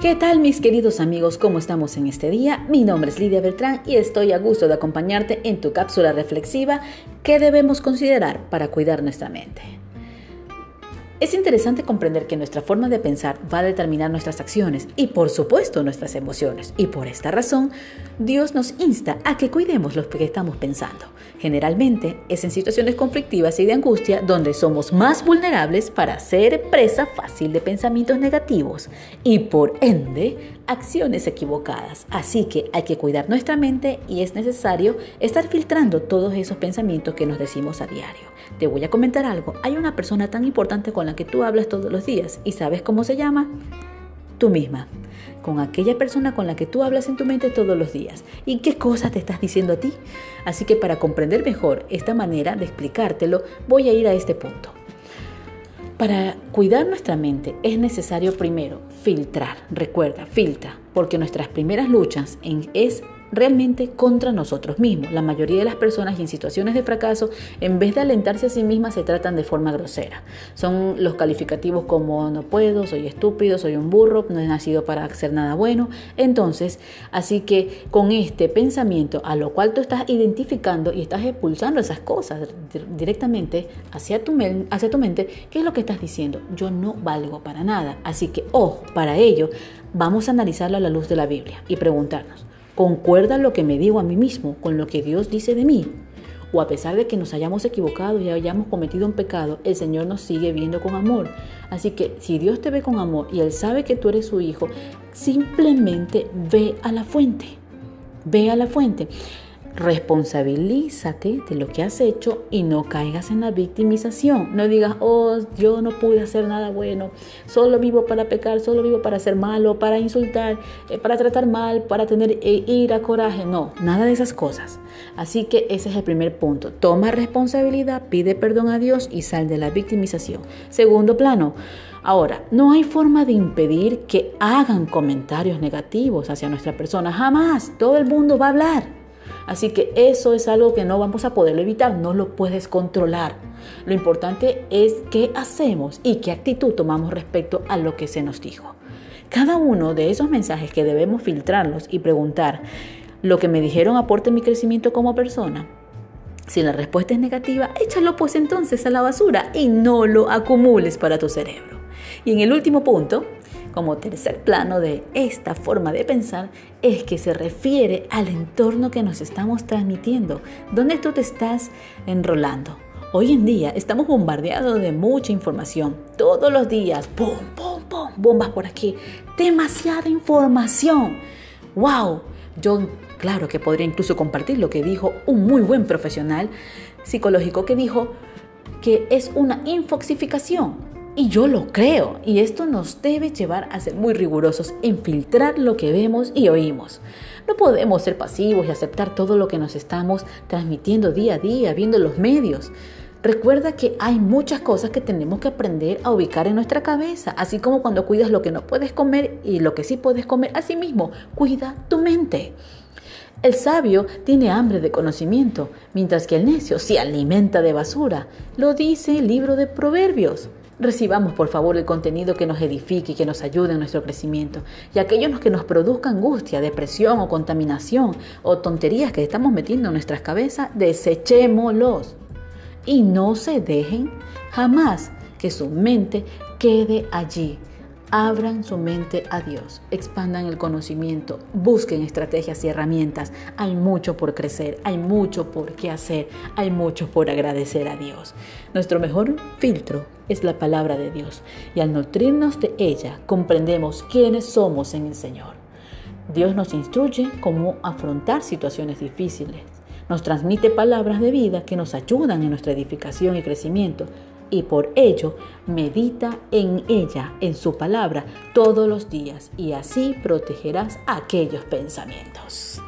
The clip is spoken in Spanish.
¿Qué tal mis queridos amigos? ¿Cómo estamos en este día? Mi nombre es Lidia Beltrán y estoy a gusto de acompañarte en tu cápsula reflexiva que debemos considerar para cuidar nuestra mente. Es interesante comprender que nuestra forma de pensar va a determinar nuestras acciones y por supuesto nuestras emociones. Y por esta razón, Dios nos insta a que cuidemos lo que estamos pensando. Generalmente es en situaciones conflictivas y de angustia donde somos más vulnerables para ser presa fácil de pensamientos negativos y por ende acciones equivocadas. Así que hay que cuidar nuestra mente y es necesario estar filtrando todos esos pensamientos que nos decimos a diario. Te voy a comentar algo. Hay una persona tan importante con la que tú hablas todos los días y sabes cómo se llama? Tú misma. Con aquella persona con la que tú hablas en tu mente todos los días. ¿Y qué cosas te estás diciendo a ti? Así que para comprender mejor esta manera de explicártelo, voy a ir a este punto. Para cuidar nuestra mente es necesario primero filtrar, recuerda, filtra, porque nuestras primeras luchas en, es realmente contra nosotros mismos. La mayoría de las personas en situaciones de fracaso, en vez de alentarse a sí mismas, se tratan de forma grosera. Son los calificativos como no puedo, soy estúpido, soy un burro, no he nacido para hacer nada bueno. Entonces, así que con este pensamiento a lo cual tú estás identificando y estás expulsando esas cosas directamente hacia tu, hacia tu mente, ¿qué es lo que estás diciendo? Yo no valgo para nada. Así que, ojo, para ello, vamos a analizarlo a la luz de la Biblia y preguntarnos, ¿Concuerda lo que me digo a mí mismo con lo que Dios dice de mí? O a pesar de que nos hayamos equivocado y hayamos cometido un pecado, el Señor nos sigue viendo con amor. Así que si Dios te ve con amor y Él sabe que tú eres su hijo, simplemente ve a la fuente. Ve a la fuente. Responsabilízate de lo que has hecho y no caigas en la victimización. No digas, oh, yo no pude hacer nada bueno, solo vivo para pecar, solo vivo para ser malo, para insultar, eh, para tratar mal, para tener eh, ira, coraje. No, nada de esas cosas. Así que ese es el primer punto. Toma responsabilidad, pide perdón a Dios y sal de la victimización. Segundo plano. Ahora, no hay forma de impedir que hagan comentarios negativos hacia nuestra persona. Jamás. Todo el mundo va a hablar. Así que eso es algo que no vamos a poder evitar, no lo puedes controlar. Lo importante es qué hacemos y qué actitud tomamos respecto a lo que se nos dijo. Cada uno de esos mensajes que debemos filtrarlos y preguntar, ¿lo que me dijeron aporte mi crecimiento como persona? Si la respuesta es negativa, échalo pues entonces a la basura y no lo acumules para tu cerebro. Y en el último punto, como tercer plano de esta forma de pensar es que se refiere al entorno que nos estamos transmitiendo, donde tú te estás enrolando. Hoy en día estamos bombardeados de mucha información. Todos los días, ¡pum, pum, pum! Bombas por aquí. Demasiada información. ¡Wow! Yo, claro que podría incluso compartir lo que dijo un muy buen profesional psicológico que dijo que es una infoxificación y yo lo creo, y esto nos debe llevar a ser muy rigurosos en filtrar lo que vemos y oímos. No podemos ser pasivos y aceptar todo lo que nos estamos transmitiendo día a día, viendo los medios. Recuerda que hay muchas cosas que tenemos que aprender a ubicar en nuestra cabeza, así como cuando cuidas lo que no puedes comer y lo que sí puedes comer, así mismo, cuida tu mente. El sabio tiene hambre de conocimiento, mientras que el necio se alimenta de basura. Lo dice el libro de Proverbios. Recibamos por favor el contenido que nos edifique y que nos ayude en nuestro crecimiento. Y aquellos que nos produzca angustia, depresión o contaminación o tonterías que estamos metiendo en nuestras cabezas, desechémoslos. Y no se dejen jamás que su mente quede allí Abran su mente a Dios, expandan el conocimiento, busquen estrategias y herramientas. Hay mucho por crecer, hay mucho por qué hacer, hay mucho por agradecer a Dios. Nuestro mejor filtro es la palabra de Dios y al nutrirnos de ella comprendemos quiénes somos en el Señor. Dios nos instruye cómo afrontar situaciones difíciles. Nos transmite palabras de vida que nos ayudan en nuestra edificación y crecimiento y por ello medita en ella, en su palabra, todos los días y así protegerás aquellos pensamientos.